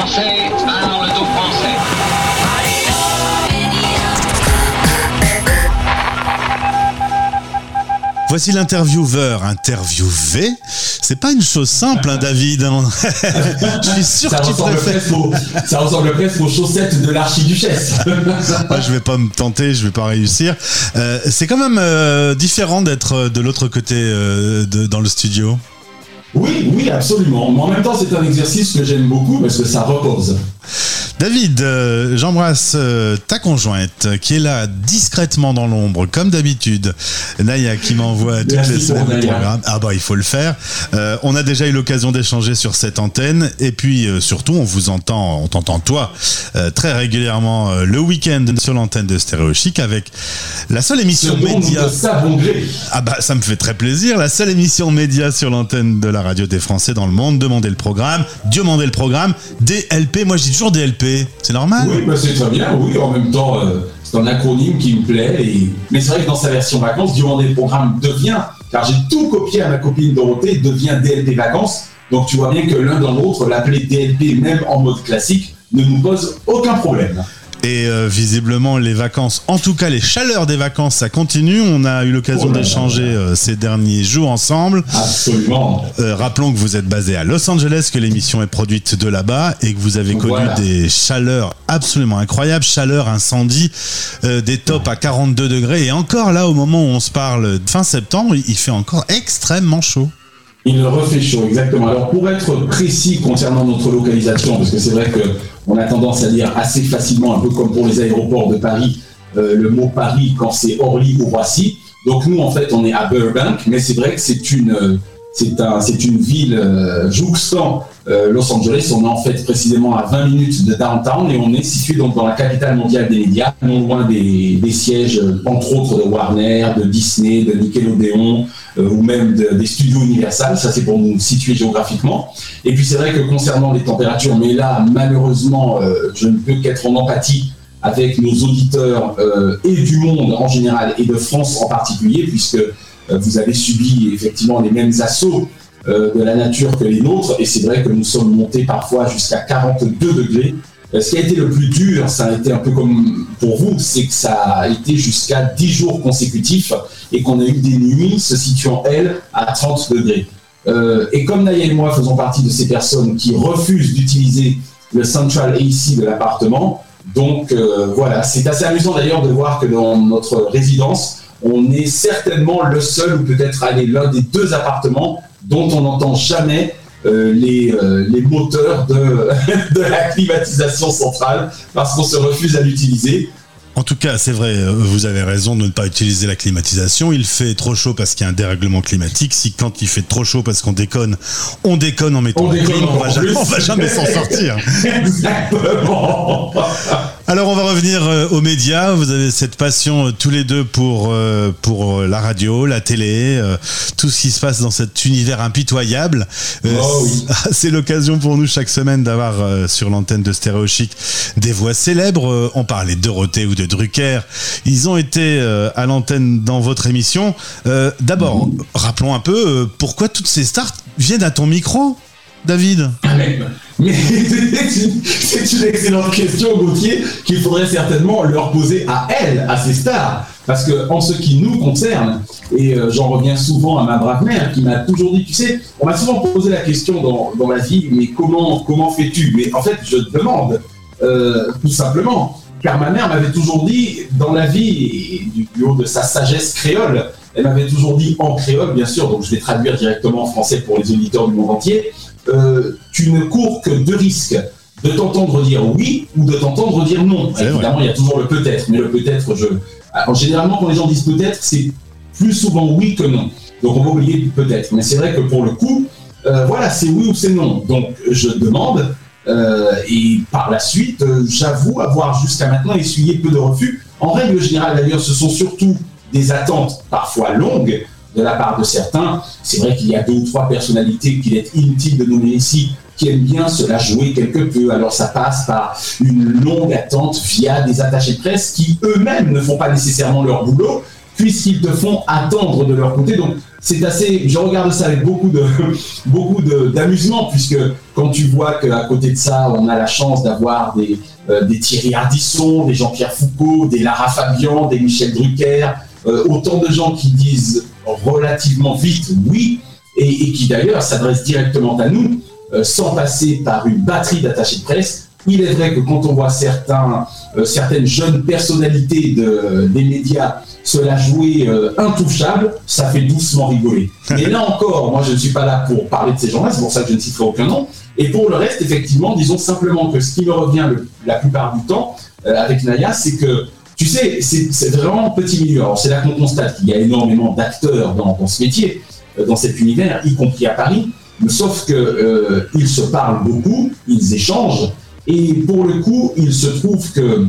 français, alors le dos français. Voici l'intervieweur interviewé. C'est pas une chose simple, hein, David. je suis sûr Ça que tu ressemble, préfères. aux, ça ressemble presque aux chaussettes de l'archiduchesse. Je vais pas me tenter, je vais pas réussir. Euh, c'est quand même euh, différent d'être de l'autre côté euh, de, dans le studio. Oui, oui, absolument. Mais en même temps, c'est un exercice que j'aime beaucoup parce que ça repose. David, euh, j'embrasse euh, ta conjointe qui est là discrètement dans l'ombre, comme d'habitude. Naya qui m'envoie toutes les semaines le programme. Ah bah il faut le faire. Euh, on a déjà eu l'occasion d'échanger sur cette antenne et puis euh, surtout on vous entend, on t'entend toi euh, très régulièrement euh, le week-end sur l'antenne de Stéréo Chic avec la seule émission média. Ah bah ça me fait très plaisir. La seule émission média sur l'antenne de la radio des Français dans le monde. Demandez le programme. Dieu mandez le programme. DLP. Moi je dis toujours DLP. C'est normal. Oui, bah, c'est très bien, oui, en même temps, euh, c'est un acronyme qui me plaît. Mais c'est vrai que dans sa version vacances, Demander le programme devient, car j'ai tout copié à ma copine Dorothée, devient DLP vacances. Donc tu vois bien que l'un dans l'autre, l'appeler DLP, même en mode classique, ne nous pose aucun problème. Et euh, visiblement les vacances, en tout cas les chaleurs des vacances, ça continue. On a eu l'occasion Oh d'échanger euh, ces derniers jours ensemble. Absolument. Euh, rappelons que vous êtes basé à Los Angeles, que l'émission est produite de là-bas et que vous avez connu Voilà. des chaleurs absolument incroyables, chaleur, incendie, des tops à 42 degrés. Et encore là, au moment où on se parle, fin septembre, il fait encore extrêmement chaud. Il refait chaud, exactement. Alors pour être précis concernant notre localisation, parce que c'est vrai que on a tendance à dire assez facilement, un peu comme pour les aéroports de Paris, euh, le mot Paris quand c'est Orly ou Roissy. Donc nous en fait on est à Burbank, mais c'est vrai que c'est une euh, c'est un, une ville euh, jouxtant euh, Los Angeles. On est en fait précisément à 20 minutes de downtown et on est situé donc dans la capitale mondiale des médias, non loin des, des sièges, euh, entre autres de Warner, de Disney, de Nickelodeon euh, ou même de- des studios Universal. Ça, c'est pour nous situer géographiquement. Et puis, c'est vrai que concernant les températures, mais là, malheureusement, euh, je ne peux qu'être en empathie avec nos auditeurs euh, et du monde en général et de France en particulier, puisque vous avez subi effectivement les mêmes assauts euh, de la nature que les nôtres. Et c'est vrai que nous sommes montés parfois jusqu'à 42 degrés. Euh, Ce qui a été le plus dur, ça a été un peu comme pour vous, c'est que ça a été jusqu'à 10 jours consécutifs et qu'on a eu des nuits se situant, elles, à 30 degrés. Euh, et comme Naya et moi faisons partie de ces personnes qui refusent d'utiliser le central AC de l'appartement, donc euh, voilà, c'est assez amusant d'ailleurs de voir que dans notre résidence, on est certainement le seul ou peut-être l'un des deux appartements dont on n'entend jamais euh, les, euh, les moteurs de, de la climatisation centrale parce qu'on se refuse à l'utiliser. En tout cas, c'est vrai, euh, vous avez raison de ne pas utiliser la climatisation. Il fait trop chaud parce qu'il y a un dérèglement climatique. Si quand il fait trop chaud parce qu'on déconne, on déconne en mettant On la déconne clim, on va jamais, on va jamais s'en sortir. Exactement. Alors on va revenir euh, aux médias. Vous avez cette passion euh, tous les deux pour euh, pour la radio, la télé, tout ce qui se passe dans cet univers impitoyable. Oh oui. C'est l'occasion pour nous chaque semaine d'avoir sur l'antenne de Stéréo Chic des voix célèbres. On parlait de Dorothée ou de Drucker. Ils ont été à l'antenne dans votre émission. D'abord, rappelons un peu pourquoi toutes ces stars viennent à ton micro, David. Mais c'est une, excellente question, Gauthier, qu'il faudrait certainement leur poser à elles, à ces stars. Parce que en ce qui nous concerne, et euh, j'en reviens souvent à ma brave mère qui m'a toujours dit, tu sais, on m'a souvent posé la question dans, dans ma vie, mais comment, comment fais-tu? Mais en fait, je demande, euh, tout simplement. Car ma mère m'avait toujours dit, dans la vie, du haut de sa sagesse créole, elle m'avait toujours dit en créole, bien sûr, donc je vais traduire directement en français pour les auditeurs du monde entier, euh, tu ne cours que deux risques de t'entendre dire oui ou de t'entendre dire non. Vrai. Évidemment, il y a toujours le peut-être, mais le peut-être, je. Alors, généralement, quand les gens disent peut-être, c'est plus souvent oui que non. Donc, on va oublier peut-être. Mais c'est vrai que pour le coup, euh, voilà, c'est oui ou c'est non. Donc, je demande, euh, et par la suite, euh, j'avoue avoir jusqu'à maintenant essuyé peu de refus. En règle générale, d'ailleurs, ce sont surtout des attentes parfois longues de la part de certains. C'est vrai qu'il y a deux ou trois personnalités qu'il est inutile de nommer ici qui aiment bien se la jouer quelque peu. Alors ça passe par une longue attente via des attachés de presse qui eux-mêmes ne font pas nécessairement leur boulot, puisqu'ils te font attendre de leur côté. Donc c'est assez, je regarde ça avec beaucoup d'amusement puisque quand tu vois qu'à côté de ça, on a la chance d'avoir des, euh, des Thierry Ardisson, des Jean-Pierre Foucault, des Lara Fabian, des Michel Drucker, euh, autant de gens qui disent relativement vite oui et, qui d'ailleurs s'adressent directement à nous euh, sans passer par une batterie d'attachés de presse il est vrai que quand on voit certains, euh, certaines jeunes personnalités de, des médias se la jouer euh, intouchable, ça fait doucement rigoler. Et là encore, moi je ne suis pas là pour parler de ces gens-là, c'est pour ça que je ne citerai aucun nom. Et pour le reste, effectivement, disons simplement que ce qui me revient la plupart du temps avec Naya, c'est que tu sais, c'est vraiment petit milieu. Alors c'est là qu'on constate qu'il y a énormément d'acteurs dans, ce métier, dans cet univers, y compris à Paris. Sauf que ils se parlent beaucoup, ils échangent, et pour le coup, il se trouve que,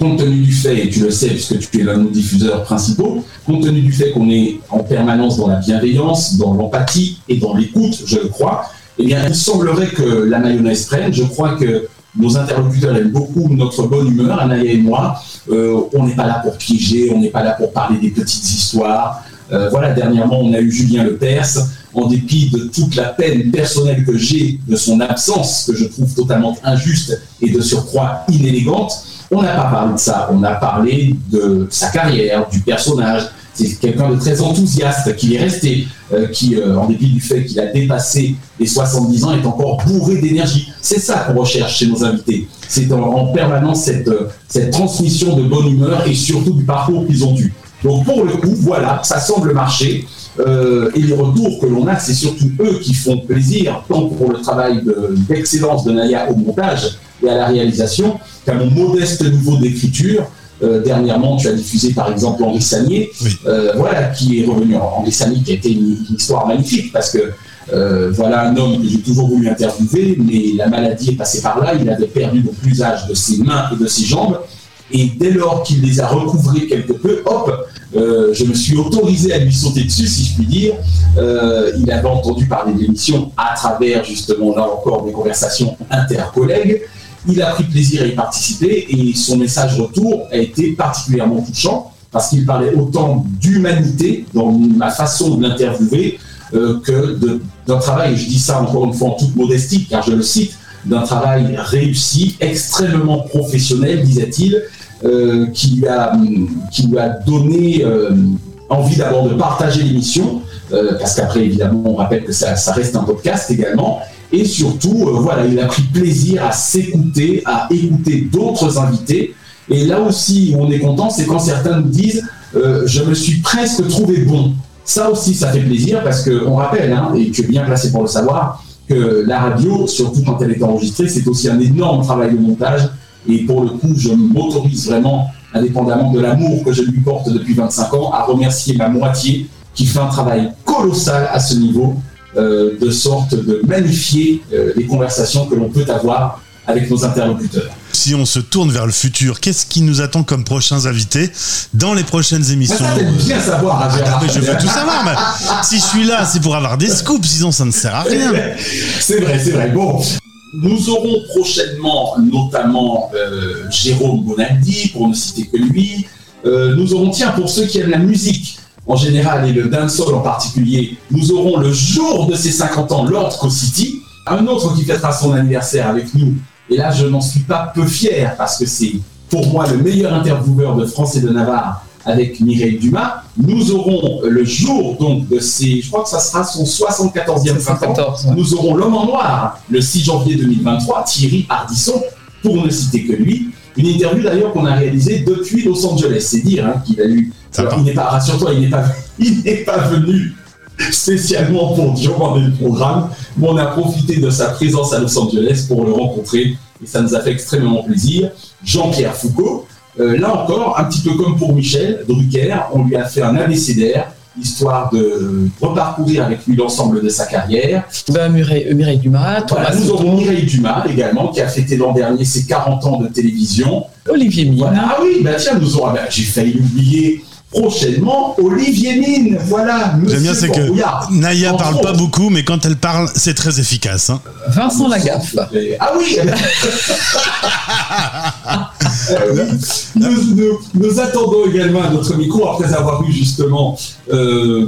compte tenu du fait, et tu le sais puisque tu es l'un de nos diffuseurs principaux, compte tenu du fait qu'on est en permanence dans la bienveillance, dans l'empathie et dans l'écoute, je le crois, eh bien, il semblerait que la mayonnaise prenne. Je crois que nos interlocuteurs aiment beaucoup notre bonne humeur, Anaya et moi. Euh, on n'est pas là pour piéger, on n'est pas là pour parler des petites histoires. Euh, voilà, dernièrement, on a eu Julien Lepers en dépit de toute la peine personnelle que j'ai de son absence, que je trouve totalement injuste et de surcroît inélégante, on n'a pas parlé de ça. On a parlé de sa carrière, du personnage. C'est quelqu'un de très enthousiaste qui est resté, euh, qui, euh, en dépit du fait qu'il a dépassé les 70 ans, est encore bourré d'énergie. C'est ça qu'on recherche chez nos invités. C'est en, permanence cette, euh, cette transmission de bonne humeur et surtout du parcours qu'ils ont dû. Donc pour le coup, voilà, ça semble marcher. Et les retours que l'on a, c'est surtout eux qui font plaisir, tant pour le travail d'excellence de, Naya au montage et à la réalisation, qu'à mon modeste niveau d'écriture. Euh, dernièrement, tu as diffusé par exemple Henri Sagnier, euh, voilà, qui est revenu. Henri Sagnier qui a été une, histoire magnifique parce que voilà un homme que j'ai toujours voulu interviewer, mais la maladie est passée par là. Il avait perdu le plus âge de ses mains et de ses jambes. Et dès lors qu'il les a recouvrés quelque peu, hop, euh, je me suis autorisé à lui sauter dessus, si je puis dire. Euh, il avait entendu parler de l'émission à travers, justement, là encore, des conversations inter-collègues. Il a pris plaisir à y participer et son message retour a été particulièrement touchant parce qu'il parlait autant d'humanité dans ma façon de l'interviewer euh, que d'un travail, je dis ça encore une fois en toute modestie, car je le cite, d'un travail réussi, extrêmement professionnel, disait-il, euh, qui, lui a, donné euh, envie d'abord de partager l'émission, parce qu'après, évidemment, on rappelle que ça, reste un podcast également. Et surtout, voilà, il a pris plaisir à s'écouter, à écouter d'autres invités. Et là aussi, où on est content, c'est quand certains nous disent Je me suis presque trouvé bon. Ça aussi, ça fait plaisir parce qu'on rappelle, hein, et tu es bien placé pour le savoir, que la radio, surtout quand elle est enregistrée, c'est aussi un énorme travail de montage et pour le coup, je m'autorise vraiment, indépendamment de l'amour que je lui porte depuis 25 ans, à remercier ma moitié qui fait un travail colossal à ce niveau, euh, de sorte de magnifier euh, les conversations que l'on peut avoir avec nos interlocuteurs. Si on se tourne vers le futur, qu'est-ce qui nous attend comme prochains invités dans les prochaines émissions Ça, bien savoir, ah, Je veux tout savoir. Mais si je suis là, c'est pour avoir des scoops, sinon ça ne sert à rien. C'est vrai, c'est vrai. Bon, nous aurons prochainement notamment euh, Jérôme Bonaldi, pour ne citer que lui. Euh, nous aurons, tiens, pour ceux qui aiment la musique en général et le dancehall en particulier, nous aurons le jour de ses 50 ans Lord Co-City, un autre qui fêtera son anniversaire avec nous. Et là, je n'en suis pas peu fier parce que c'est pour moi le meilleur intervieweur de France et de Navarre avec Mireille Dumas. Nous aurons le jour donc de ces, je crois que ça sera son 74e printemps. Nous aurons l'homme en noir le 6 janvier 2023, Thierry Ardisson, pour ne citer que lui. Une interview d'ailleurs qu'on a réalisée depuis Los Angeles. C'est dire hein, qu'il a eu. Il n'est pas, rassure-toi, il n'est pas, il n'est pas venu spécialement pour demander le programme, mais on a profité de sa présence à Los Angeles pour le rencontrer et ça nous a fait extrêmement plaisir. Jean-Pierre Foucault, euh, là encore, un petit peu comme pour Michel Drucker, on lui a fait un abécédaire, histoire de reparcourir avec lui l'ensemble de sa carrière. Ben, Mireille, Dumas, Thomas Nous aurons Mireille Dumas également, qui a fêté l'an dernier ses 40 ans de télévision. Olivier Mine. Ah oui, bah tiens, nous aurons, bah, j'ai failli oublier prochainement Olivier Mine. Voilà, monsieur J'aime bien, c'est que. Naya parle pas beaucoup, mais quand elle parle, c'est très efficace. hein. Vincent Lagaffe. Ah oui Euh, nous, nous- nous attendons également à notre micro, après avoir eu justement, euh,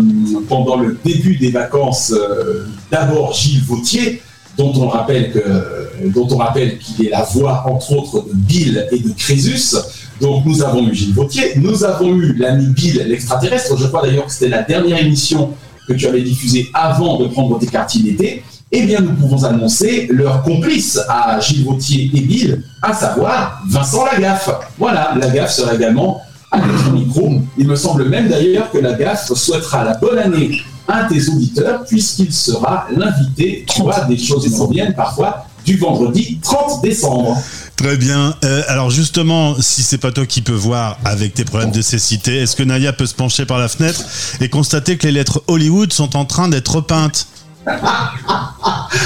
pendant le début des vacances, euh, d'abord Gilles Vautier, dont on rappelle que, dont on rappelle qu'il est la voix, entre autres, de Bill et de Crésus. Donc nous avons eu Gilles Vautier, nous avons eu l'ami Bill, l'extraterrestre. Je crois d'ailleurs que c'était la dernière émission que tu avais diffusée avant de prendre tes quartiers d'été. Eh bien, nous pouvons annoncer leur complice à Gilles Vautier et Bill, à savoir Vincent Lagaffe. Voilà, Lagaffe sera également à notre micro. Il me semble même d'ailleurs que Lagaffe souhaitera la bonne année à tes auditeurs, puisqu'il sera l'invité, tu vois, des choses qui parfois, du vendredi 30 décembre. Très bien. Euh, alors justement, si c'est pas toi qui peux voir avec tes problèmes de cécité, est-ce que Naya peut se pencher par la fenêtre et constater que les lettres Hollywood sont en train d'être repeintes Alors,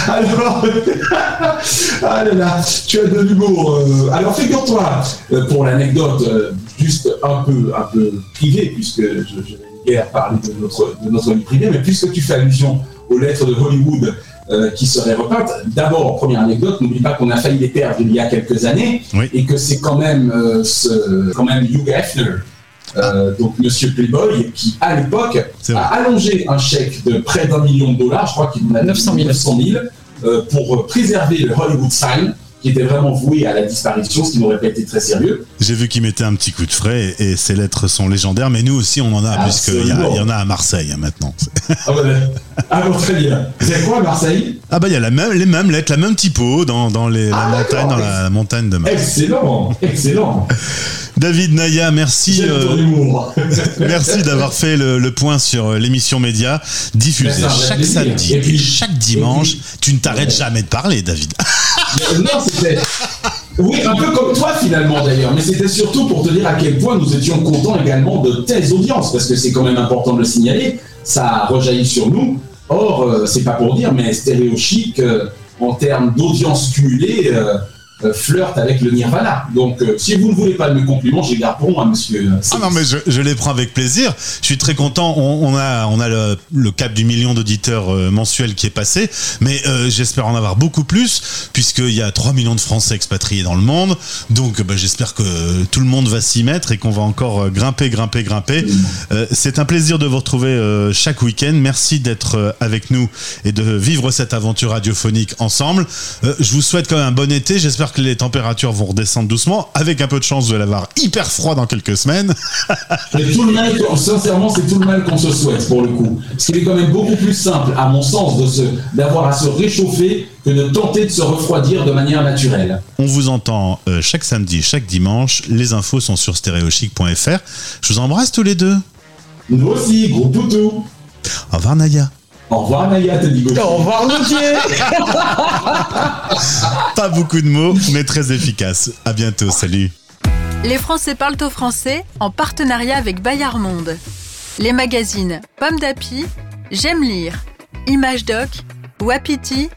ah là tu as de l'humour. euh. Alors, figure-toi, euh, pour l'anecdote, juste un peu, un peu privée, puisque je, je vais parler de notre, de notre vie privée, mais puisque tu fais allusion aux lettres de Hollywood euh, qui seraient repeintes, d'abord, première anecdote, n'oublie pas qu'on a failli les perdre il y a quelques années, Oui. et que c'est quand même, euh, ce, quand même Hugh Hefner, euh, donc Monsieur Playboy, qui à l'époque a allongé un chèque de près d'un million de dollars, je crois qu'il en a 900 000. 900 000, euh, pour préserver le Hollywood Sign, qui était vraiment voué à la disparition, ce qui n'aurait pas été très sérieux. J'ai vu qu'ils mettaient un petit coup de frais et, ces lettres sont légendaires, mais nous aussi on en a, puisqu'il y, en a à Marseille hein, maintenant. Ah, bah, ah bon, très bien. C'est quoi à Marseille? Ah bah il y a la même, les mêmes lettres, la même typo dans, dans les, Ah, la d'accord. montagne, dans la montagne de Marseille. Excellent, excellent. David Naya, merci. Euh. Merci d'avoir fait le, le point sur euh, l'émission Média, diffusée chaque samedi Et puis- chaque dimanche. et puis- tu ne t'arrêtes jamais de parler, David. Euh, non, c'était. Oui, un peu comme toi finalement d'ailleurs, mais c'était surtout pour te dire à quel point nous étions contents également de telles audiences, parce que c'est quand même important de le signaler, ça rejaillit sur nous. Or, euh, c'est pas pour dire, mais Stéréo Chic, euh, en termes d'audience cumulée, flirte avec le Nirvana. Donc, euh, si vous ne voulez pas de mes compliments, j'ai garde pour moi, monsieur. Ah non, mais je, je les prends avec plaisir. Je suis très content. On, on a, on a le, le cap du million d'auditeurs euh, mensuels qui est passé, mais euh, j'espère en avoir beaucoup plus, puisqu'il y a 3 millions de Français expatriés dans le monde. Donc, bah, j'espère que tout le monde va s'y mettre et qu'on va encore euh, grimper, grimper, grimper. Euh, C'est un plaisir de vous retrouver euh, chaque week-end. Merci d'être euh, avec nous et de vivre cette aventure radiophonique ensemble. Euh, je vous souhaite quand même un bon été. J'espère que les températures vont redescendre doucement. Avec un peu de chance, vous allez avoir hyper froid dans quelques semaines. C'est tout le mal, sincèrement, c'est tout le mal qu'on se souhaite pour le coup. Parce qu'il est quand même beaucoup plus simple, à mon sens, de se, d'avoir à se réchauffer que de tenter de se refroidir de manière naturelle. On vous entend euh, chaque samedi, chaque dimanche. Les infos sont sur stéréochic.fr. Je vous embrasse tous les deux. Nous aussi, gros toutou. Au revoir Naya. Au revoir, Naya, te dit Gauthier. Au revoir, Gauthier Pas beaucoup de mots, mais très efficace. À bientôt. Salut. Les Français parlent au français en partenariat avec Bayard Monde. Les magazines Pomme d'Api, J'aime lire, Image Doc, Wapiti,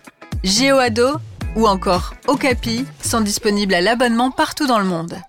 GeoAdo ou encore Okapi sont disponibles à l'abonnement partout dans le monde.